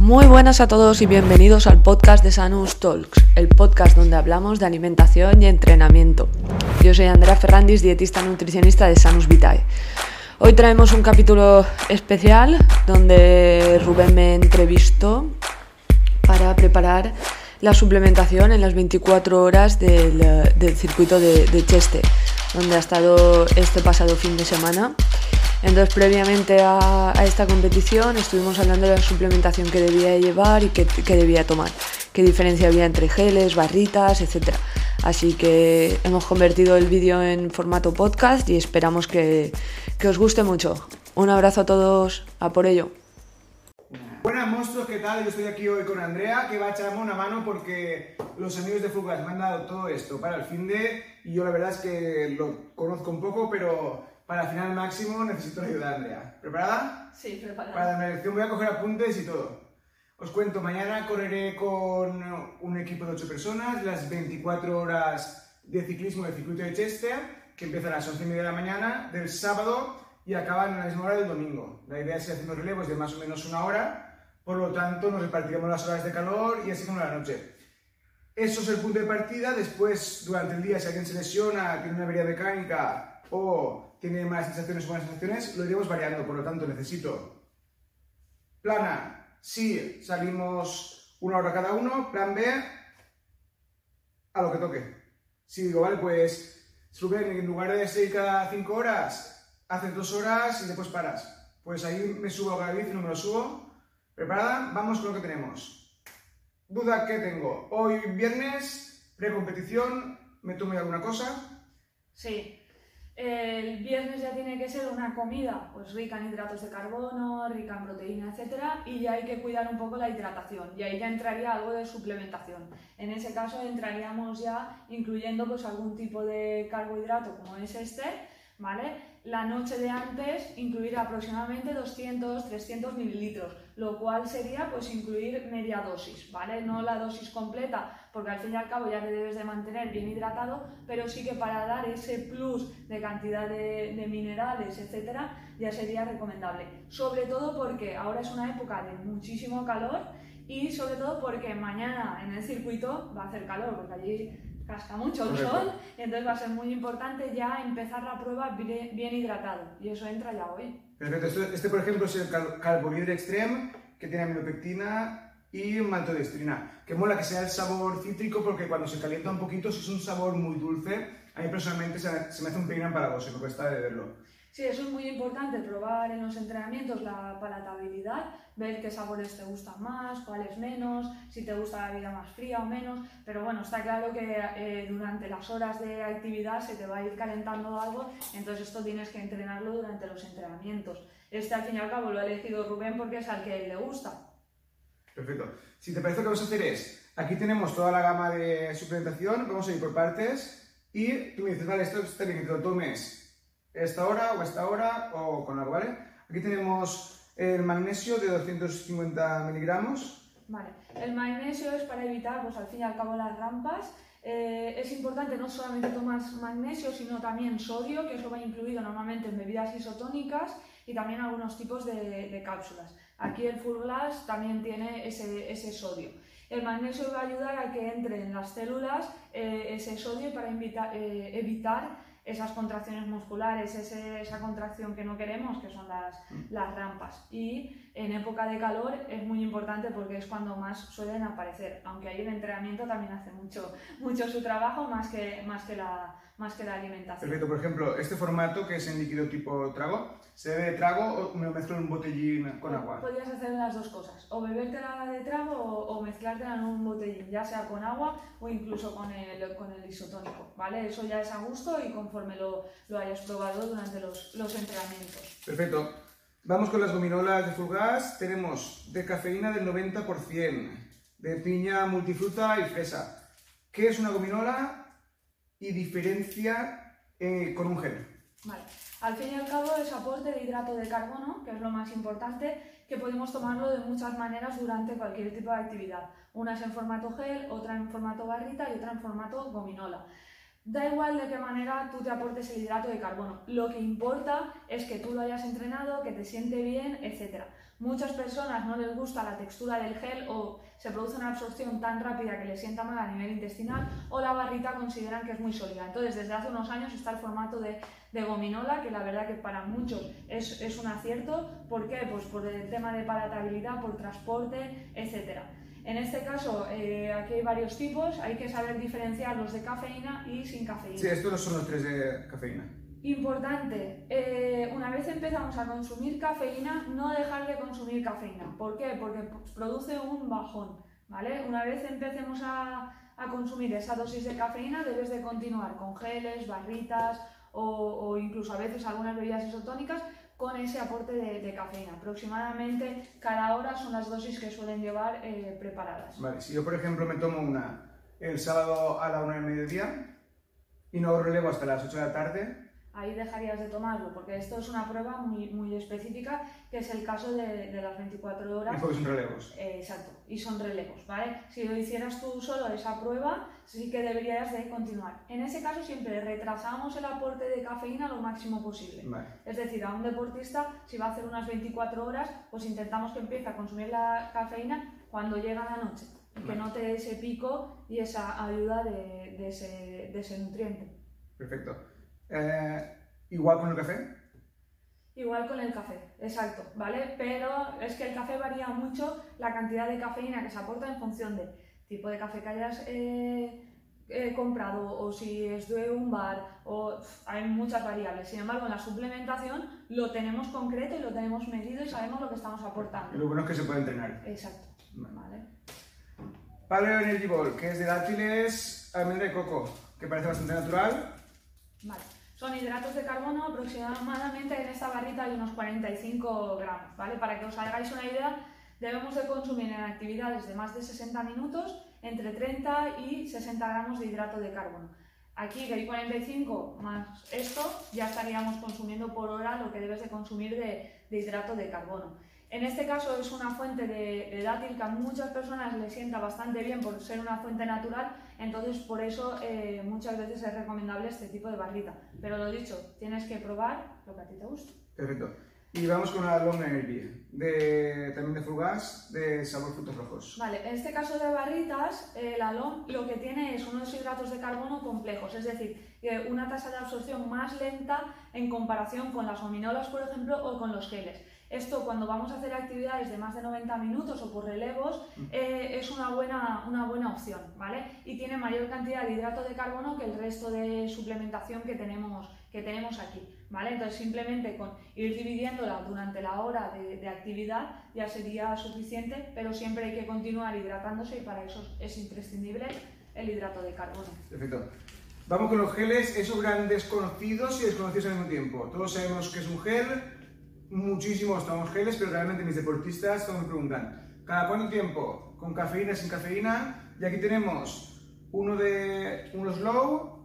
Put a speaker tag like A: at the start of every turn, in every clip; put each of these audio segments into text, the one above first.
A: Muy buenas a todos y bienvenidos al podcast de Sanus Talks, el podcast donde hablamos de alimentación y entrenamiento. Yo soy Andrea Ferrandis, dietista nutricionista de Sanus Vitae. Hoy traemos un capítulo especial donde Rubén me entrevistó para preparar la suplementación en las 24 horas del, del circuito de, de Cheste, donde ha estado este pasado fin de semana. Entonces, previamente a, a, esta competición estuvimos hablando de la suplementación que debía llevar y que, que, debía tomar, qué diferencia había entre geles, barritas, etc. Así que hemos convertido el vídeo en formato podcast y esperamos que, que os guste mucho. Un abrazo a todos, a por ello.
B: Buenas monstruos, ¿qué tal? Yo estoy aquí hoy con Andrea, que va a echarme una mano porque los amigos de Fugas me han dado todo esto para el fin de y yo la verdad es que lo conozco un poco, pero para el final máximo necesito la ayuda de Andrea. ¿Preparada?
C: Sí, preparada.
B: Para la elección voy a coger apuntes y todo. Os cuento, mañana correré con un equipo de 8 personas, las 24 horas de ciclismo del circuito de Chester, que empiezan a las 11 y media de la mañana del sábado y acaban a la misma hora del domingo. La idea es ir haciendo relevos de más o menos una hora, por lo tanto nos repartiremos las horas de calor y así como la noche. Eso es el punto de partida, después durante el día si alguien se lesiona, tiene una avería mecánica o tiene malas sensaciones o buenas sensaciones, lo iremos variando, por lo tanto necesito plan A, si salimos una hora cada uno, plan B, a lo que toque. Si digo, vale, pues Rubén, en lugar de seguir cada 5 horas, haces 2 horas y después paras. Pues ahí me subo a cada bici, no me lo subo. ¿Preparada? Vamos con lo que tenemos. Duda que tengo. Hoy viernes, precompetición, ¿me tomo alguna cosa?
C: Sí, el viernes ya tiene que ser una comida pues rica en hidratos de carbono, rica en proteína, etcétera, y ya hay que cuidar un poco la hidratación y ahí ya entraría algo de suplementación. En ese caso entraríamos ya incluyendo pues algún tipo de carbohidrato como es este, ¿vale? La noche de antes incluir aproximadamente 200-300 mililitros, lo cual sería pues incluir media dosis, ¿vale? No la dosis completa, porque al fin y al cabo ya te debes de mantener bien hidratado, pero sí que para dar ese plus de cantidad de, de minerales, etcétera, ya sería recomendable. Sobre todo porque ahora es una época de muchísimo calor y sobre todo porque mañana en el circuito va a hacer calor, porque allí casca mucho el sol, y entonces va a ser muy importante ya empezar la prueba bien, bien hidratado, y eso entra ya hoy.
B: Perfecto, este, este por ejemplo es el cal extreme, que tiene aminopectina y maltodextrina, que mola que sea el sabor cítrico porque cuando se calienta un poquito, si es un sabor muy dulce, a mí personalmente se me, se me hace un pelín empalagoso me cuesta beberlo.
C: Sí, eso es muy importante, probar en los entrenamientos la palatabilidad, ver qué sabores te gustan más, cuáles menos, si te gusta la vida más fría o menos, pero bueno, está claro que eh, durante las horas de actividad se te va a ir calentando algo, entonces esto tienes que entrenarlo durante los entrenamientos. Este al fin y al cabo lo ha elegido Rubén porque es al que le gusta.
B: Perfecto. Si te parece lo que vamos a hacer es, aquí tenemos toda la gama de suplementación, vamos a ir por partes y tú me dices, vale, esto está bien que te lo tomes esta hora o esta hora o con algo, ¿vale? Aquí tenemos el magnesio de 250 miligramos.
C: Vale, el magnesio es para evitar, pues al fin y al cabo, las rampas. Eh, es importante no solamente tomar magnesio, sino también sodio, que eso va incluido normalmente en bebidas isotónicas y también algunos tipos de, cápsulas. Aquí el Full Glass también tiene ese, sodio. El magnesio va a ayudar a que entre en las células eh, ese sodio para eh, evitar esas contracciones musculares, ese, esa contracción que no queremos, que son las,
B: Mm.
C: las rampas. Y en época de calor es muy importante porque es cuando más suelen aparecer, aunque ahí el entrenamiento también hace mucho, mucho su trabajo más que, más que, la, más que la alimentación.
B: Perfecto, por ejemplo, este formato que es en líquido tipo trago, ¿se bebe de trago o me lo mezclo en un botellín con agua?
C: Podrías hacer las dos cosas, o bebértela de trago o, o mezclártela en un botellín, ya sea con agua o incluso con el, con el isotónico, ¿vale? Eso ya es a gusto y conforme lo, lo hayas probado durante los, los entrenamientos.
B: Perfecto. Vamos con las gominolas de full gas. Tenemos de cafeína del 90%, de piña, multifruta y fresa. ¿Qué es una gominola y diferencia eh, con un gel?
C: Vale. Al fin y al cabo es aporte de hidrato de carbono, que es lo más importante, que podemos tomarlo de muchas maneras durante cualquier tipo de actividad. Una es en formato gel, otra en formato barrita y otra en formato gominola. Da igual de qué manera tú te aportes el hidrato de carbono. Lo que importa es que tú lo hayas entrenado, que te siente bien, etc. Muchas personas no les gusta la textura del gel o se produce una absorción tan rápida que les sienta mal a nivel intestinal o la barrita consideran que es muy sólida. Entonces, desde hace unos años está el formato de, gominola, que la verdad que para muchos es, es un acierto. ¿Por qué? Pues por el tema de palatabilidad, por transporte, etc. En este caso, eh, aquí hay varios tipos, hay que saber diferenciar los de cafeína y sin cafeína.
B: Sí, estos son los tres de cafeína.
C: Importante, eh, una vez empezamos a consumir cafeína, no dejar de consumir cafeína. ¿Por qué? Porque produce un bajón, ¿vale? Una vez empecemos a, consumir esa dosis de cafeína, debes de continuar con geles, barritas o, o incluso a veces algunas bebidas isotónicas con ese aporte de, cafeína. Aproximadamente cada hora son las dosis que suelen llevar eh, preparadas.
B: Vale, si yo por ejemplo me tomo una el sábado a la una del mediodía y no relevo hasta las 8 de la tarde,
C: ahí dejarías de tomarlo, porque esto es una prueba muy, muy específica, que es el caso de, de las 24 horas.
B: Y porque son relevos.
C: Eh, exacto, y son relevos, ¿vale? Si lo hicieras tú solo esa prueba, sí que deberías de continuar. En ese caso siempre retrasamos el aporte de cafeína lo máximo posible. Es decir, a un deportista, si va a hacer unas 24 horas, pues intentamos que empiece a consumir la cafeína cuando llega la noche, que note ese pico y esa ayuda de, de, ese, de ese nutriente.
B: Perfecto. Eh, ¿Igual con el café?
C: Igual con el café, exacto, ¿vale? Pero es que el café varía mucho la cantidad de cafeína que se aporta en función del tipo de café que hayas eh, eh, comprado o si es de un bar, o hay muchas variables. Sin embargo, en la suplementación lo tenemos concreto y lo tenemos medido y sabemos lo que estamos aportando.
B: Y lo bueno es que se puede entrenar.
C: Exacto, ¿vale?
B: Paleo Energy Ball, que es de dátiles, almendra y coco, que parece bastante natural.
C: Vale. Son hidratos de carbono, aproximadamente en esta barrita hay unos 45 gramos, ¿vale? Para que os hagáis una idea, debemos de consumir en actividades de más de 60 minutos entre 30 y 60 gramos de hidrato de carbono. Aquí que hay 45 más esto, ya estaríamos consumiendo por hora lo que debes de consumir de, de hidrato de carbono. En este caso es una fuente de, dátil que a muchas personas les sienta bastante bien por ser una fuente natural, entonces por eso eh, muchas veces es recomendable este tipo de barrita. Pero lo dicho, tienes que probar lo que a ti te gusta.
B: Perfecto. Y vamos con una Long Energy, de, también de Fugas, de sabor frutos rojos.
C: Vale, en este caso de barritas, eh, la Long lo que tiene es unos hidratos de carbono complejos, es decir, una tasa de absorción más lenta en comparación con las ominolas, por ejemplo, o con los geles. Esto cuando vamos a hacer actividades de más de 90 minutos o por relevos mm. eh, es una buena, una buena opción, ¿vale? Y tiene mayor cantidad de hidrato de carbono que el resto de suplementación que tenemos, que tenemos aquí, ¿vale? Entonces simplemente con ir dividiéndola durante la hora de, de actividad ya sería suficiente, pero siempre hay que continuar hidratándose y para eso es imprescindible el hidrato de carbono.
B: Perfecto. Vamos con los geles, esos grandes conocidos y desconocidos al mismo tiempo. Todos sabemos que es un gel, muchísimos geles, pero realmente mis deportistas me preguntan, ¿cada cuánto tiempo? ¿Con cafeína, sin cafeína? Y aquí tenemos uno de unos low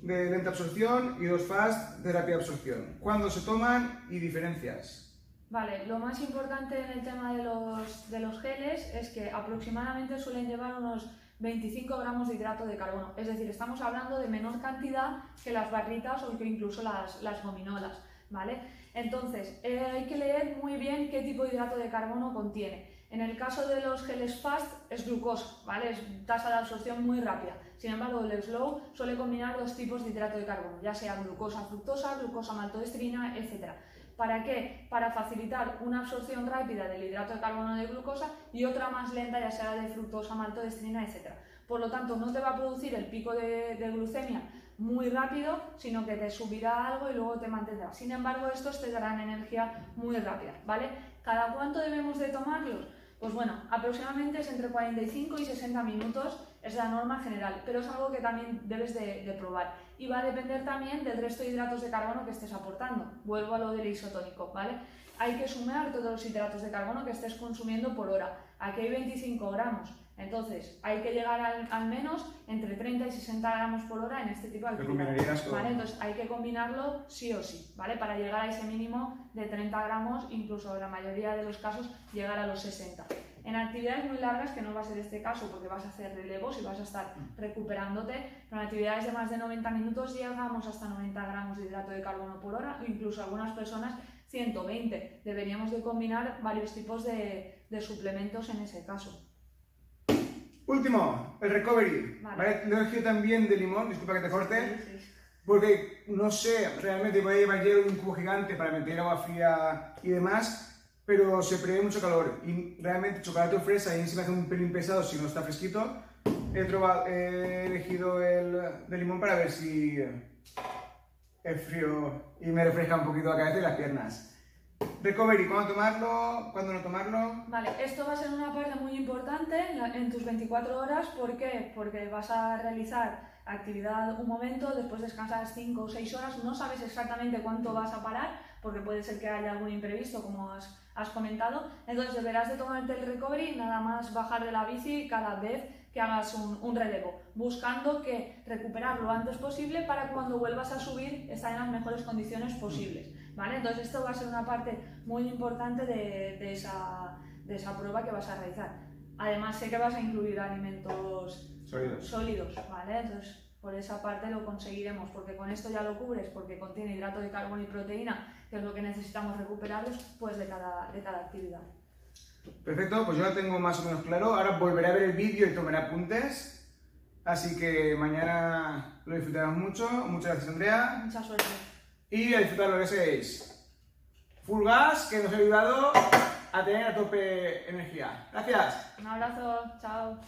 B: de lenta absorción y dos fast de rápida absorción. ¿Cuándo se toman y diferencias?
C: Vale, lo más importante en el tema de los, de los geles es que aproximadamente suelen llevar unos 25 gramos de hidrato de carbono. Es decir, estamos hablando de menor cantidad que las barritas o incluso las, las gominolas. ¿vale? Entonces, eh, hay que leer muy bien qué tipo de hidrato de carbono contiene. En el caso de los geles fast es glucosa, ¿vale? Es tasa de absorción muy rápida. Sin embargo, el slow suele combinar dos tipos de hidrato de carbono, ya sea glucosa fructosa, glucosa maltodestrina, etc. ¿Para qué? Para facilitar una absorción rápida del hidrato de carbono de glucosa y otra más lenta, ya sea de fructosa, maltodestrina, etc. Por lo tanto, no te va a producir el pico de, glucemia muy rápido, sino que te subirá algo y luego te mantendrá. Sin embargo, estos te darán energía muy rápida, ¿vale? ¿Cada cuánto debemos de tomarlos? Pues bueno, aproximadamente es entre 45 y 60 minutos, es la norma general, pero es algo que también debes de, probar. Y va a depender también del resto de hidratos de carbono que estés aportando. Vuelvo a lo del isotónico, ¿vale? Hay que sumar todos los hidratos de carbono que estés consumiendo por hora. Aquí hay 25 gramos. Entonces, hay que llegar al, menos entre 30 y 60 gramos por hora en este tipo de actividades. ¿vale? Entonces, hay que combinarlo sí o sí, ¿vale? Para llegar a ese mínimo de 30 gramos, incluso en la mayoría de los casos llegar a los 60. En actividades muy largas, que no va a ser este caso porque vas a hacer relevos y vas a estar recuperándote, pero en actividades de más de 90 minutos llegamos hasta 90 gramos de hidrato de carbono por hora, incluso algunas personas 120. Deberíamos de combinar varios tipos de, de suplementos en ese caso.
B: Último, el recovery.
C: Vale.
B: ¿vale? Lo he elegido también de limón, disculpa que te corte,
C: Sí, sí.
B: porque no sé, realmente voy a llevar hielo un cubo gigante para meter agua fría y demás, pero se prevé mucho calor y realmente chocolate o fresa y me hace un pelín pesado si no está fresquito. He, he elegido el de limón para ver si es frío y me refresca un poquito la cabeza y las piernas. Recovery, ¿cuándo tomarlo? ¿Cuándo no tomarlo?
C: Vale, esto va a ser una parte muy importante en, tus 24 horas. ¿Por qué? Porque vas a realizar actividad un momento, después descansas 5 o 6 horas, no sabes exactamente cuánto vas a parar, porque puede ser que haya algún imprevisto, como has, has comentado. Entonces deberás de tomarte el recovery, nada más bajar de la bici cada vez que hagas un, un relevo, buscando que recuperar lo antes posible para cuando vuelvas a subir estar en las mejores condiciones posibles. ¿Vale? Entonces esto va a ser una parte muy importante de, de esa, de esa prueba que vas a realizar. Además sé que vas a incluir alimentos
B: Sólidos.
C: sólidos, ¿vale? Entonces, por esa parte lo conseguiremos, porque con esto ya lo cubres, porque contiene hidrato de carbono y proteína, que es lo que necesitamos recuperar después de cada, de cada actividad.
B: Perfecto, pues yo lo tengo más o menos claro. Ahora volveré a ver el vídeo y tomaré apuntes. Así que mañana lo disfrutaremos mucho. Muchas gracias, Andrea.
C: Mucha suerte.
B: Y a disfrutar lo que seis. Full gas, que nos ha ayudado a tener a tope energía. Gracias.
C: Un abrazo, chao.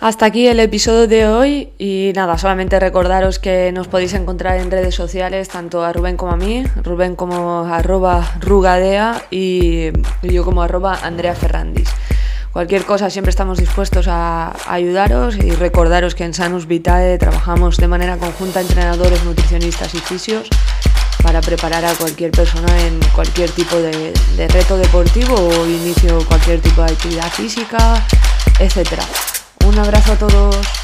A: Hasta aquí el episodio de hoy y nada, solamente recordaros que nos podéis encontrar en redes sociales, tanto a Rubén como a mí, Rubén como arroba rugadea y yo como arroba Andrea Ferrandis. Cualquier cosa siempre estamos dispuestos a ayudaros y recordaros que en Sanus Vitae trabajamos de manera conjunta entrenadores, nutricionistas y fisios para preparar a cualquier persona en cualquier tipo de, reto deportivo o inicio cualquier tipo de actividad física, etcétera. Un abrazo a todos.